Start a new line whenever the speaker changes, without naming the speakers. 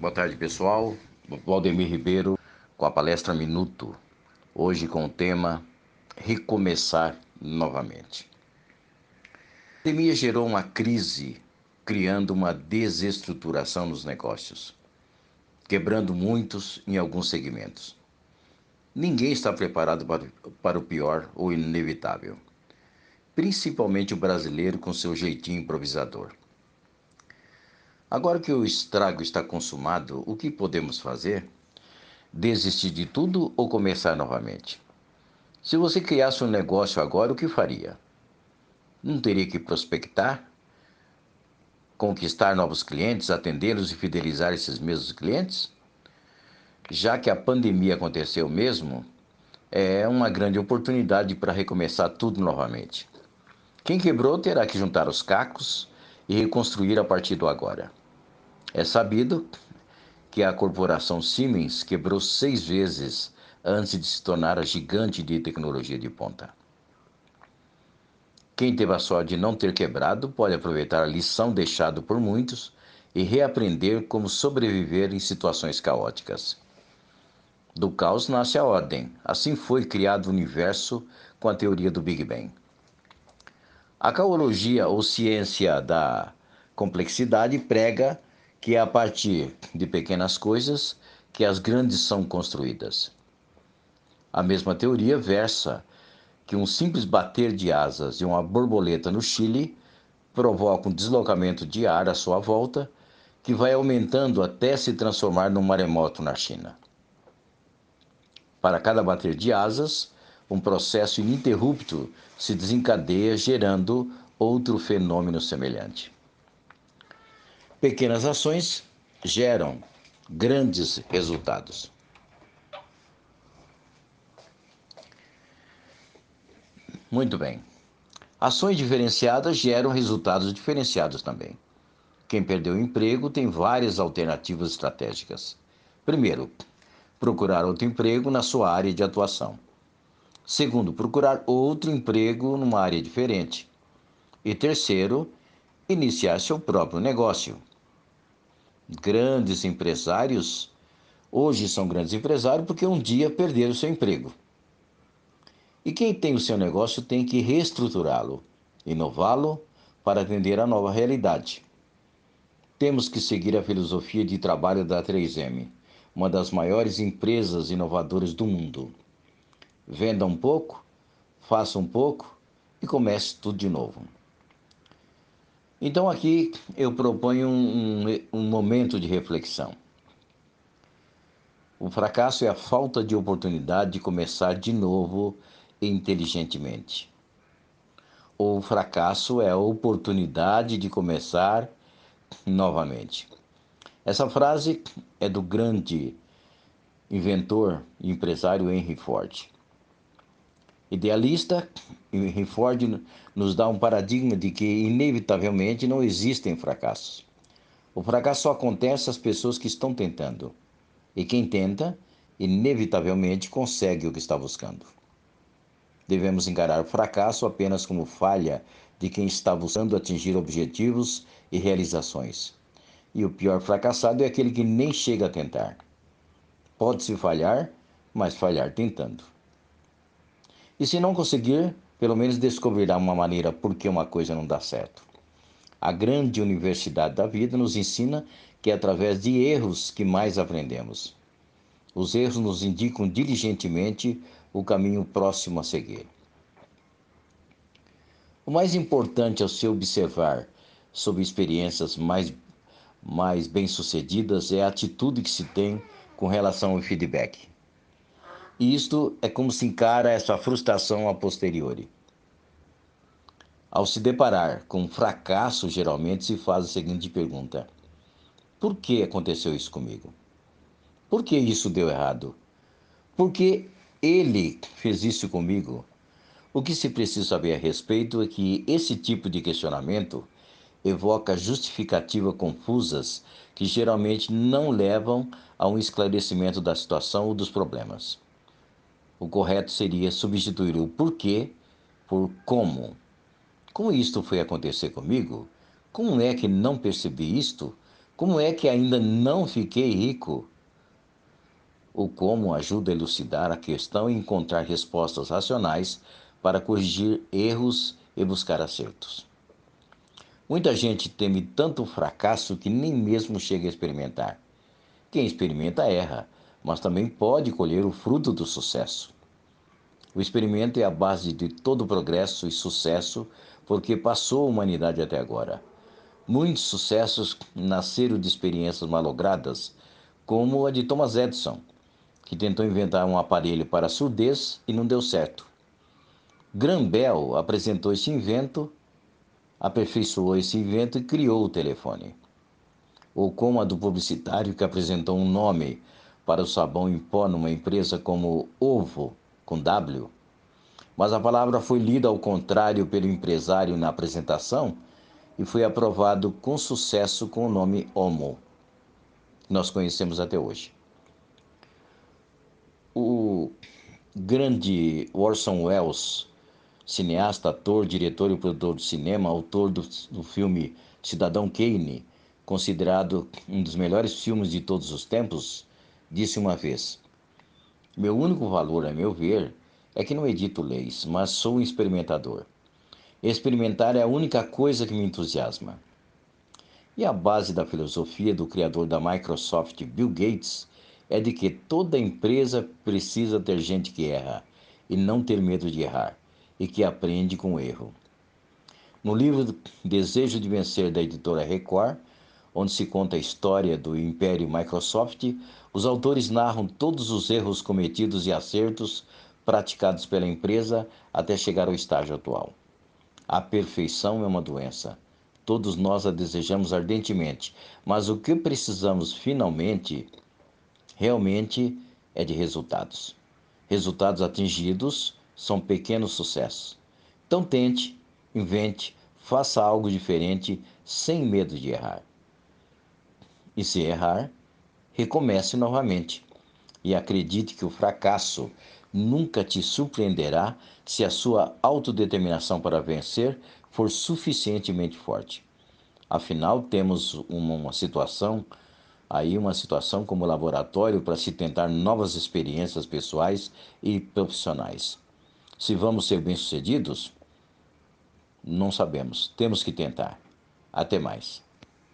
Boa tarde, pessoal. Valdemir Ribeiro com a palestra Minuto. Hoje com o tema Recomeçar novamente. A pandemia gerou uma crise, criando uma desestruturação nos negócios, quebrando muitos em alguns segmentos. Ninguém está preparado para o pior ou inevitável, principalmente o brasileiro com seu jeitinho improvisador. Agora que o estrago está consumado, o que podemos fazer? Desistir de tudo ou começar novamente? Se você criasse um negócio agora, o que faria? Não teria que prospectar? Conquistar novos clientes, atendê-los e fidelizar esses mesmos clientes? Já que a pandemia aconteceu mesmo, é uma grande oportunidade para recomeçar tudo novamente. Quem quebrou terá que juntar os cacos e reconstruir a partir do agora. É sabido que a corporação Siemens quebrou seis vezes antes de se tornar a gigante de tecnologia de ponta. Quem teve a sorte de não ter quebrado pode aproveitar a lição deixada por muitos e reaprender como sobreviver em situações caóticas. Do caos nasce a ordem. Assim foi criado o universo com a teoria do Big Bang. A caologia, ou ciência da complexidade, prega que é a partir de pequenas coisas que as grandes são construídas. A mesma teoria versa que um simples bater de asas de uma borboleta no Chile provoca um deslocamento de ar à sua volta, que vai aumentando até se transformar num maremoto na China. Para cada bater de asas, um processo ininterrupto se desencadeia, gerando outro fenômeno semelhante. Pequenas ações geram grandes resultados. Muito bem. Ações diferenciadas geram resultados diferenciados também. Quem perdeu o emprego tem várias alternativas estratégicas. Primeiro, procurar outro emprego na sua área de atuação. Segundo, procurar outro emprego numa área diferente. E terceiro, iniciar seu próprio negócio grandes empresários hoje são grandes empresários porque um dia perderam seu emprego. E quem tem o seu negócio tem que reestruturá-lo, inová-lo para atender à nova realidade. Temos que seguir a filosofia de trabalho da 3M, uma das maiores empresas inovadoras do mundo. Venda um pouco, faça um pouco e comece tudo de novo. Então, aqui eu proponho um, um, um momento de reflexão. O fracasso é a falta de oportunidade de começar de novo inteligentemente. O fracasso é a oportunidade de começar novamente. Essa frase é do grande inventor e empresário Henry Ford. Idealista, Henry Ford nos dá um paradigma de que, inevitavelmente, não existem fracassos. O fracasso só acontece às pessoas que estão tentando. E quem tenta, inevitavelmente consegue o que está buscando. Devemos encarar o fracasso apenas como falha de quem está buscando atingir objetivos e realizações. E o pior fracassado é aquele que nem chega a tentar. Pode-se falhar, mas falhar tentando. E se não conseguir, pelo menos descobrirá uma maneira por que uma coisa não dá certo. A grande universidade da vida nos ensina que é através de erros que mais aprendemos. Os erros nos indicam diligentemente o caminho próximo a seguir. O mais importante ao se observar sobre experiências mais, mais bem-sucedidas é a atitude que se tem com relação ao feedback. E isto é como se encara essa frustração a posteriori. Ao se deparar com um fracasso, geralmente se faz a seguinte pergunta: Por que aconteceu isso comigo? Por que isso deu errado? Por que ele fez isso comigo? O que se precisa saber a respeito é que esse tipo de questionamento evoca justificativas confusas que geralmente não levam a um esclarecimento da situação ou dos problemas. O correto seria substituir o porquê por como. Como isto foi acontecer comigo? Como é que não percebi isto? Como é que ainda não fiquei rico? O como ajuda a elucidar a questão e encontrar respostas racionais para corrigir erros e buscar acertos. Muita gente teme tanto fracasso que nem mesmo chega a experimentar. Quem experimenta erra, mas também pode colher o fruto do sucesso. O experimento é a base de todo progresso e sucesso, porque passou a humanidade até agora. Muitos sucessos nasceram de experiências malogradas, como a de Thomas Edison, que tentou inventar um aparelho para surdez e não deu certo. Graham Bell apresentou esse invento, aperfeiçoou esse invento e criou o telefone ou como a do publicitário que apresentou um nome para o sabão em pó numa empresa como Ovo, com W. Mas a palavra foi lida ao contrário pelo empresário na apresentação e foi aprovado com sucesso com o nome Homo, que nós conhecemos até hoje. O grande Orson Welles, cineasta, ator, diretor e produtor de cinema, autor do, do filme Cidadão Kane, considerado um dos melhores filmes de todos os tempos, disse uma vez: Meu único valor, a meu ver, é que não edito leis, mas sou um experimentador. Experimentar é a única coisa que me entusiasma. E a base da filosofia do criador da Microsoft, Bill Gates, é de que toda empresa precisa ter gente que erra e não ter medo de errar e que aprende com o erro. No livro Desejo de Vencer da editora Record, onde se conta a história do Império Microsoft, os autores narram todos os erros cometidos e acertos praticados pela empresa até chegar ao estágio atual. A perfeição é uma doença. Todos nós a desejamos ardentemente, mas o que precisamos finalmente, realmente, é de resultados. Resultados atingidos são pequenos sucessos. Então tente, invente, faça algo diferente sem medo de errar. E se errar, recomece novamente. E acredite que o fracasso nunca te surpreenderá se a sua autodeterminação para vencer for suficientemente forte. Afinal, temos uma situação aí uma situação como laboratório para se tentar novas experiências pessoais e profissionais. Se vamos ser bem-sucedidos, não sabemos, temos que tentar. Até mais.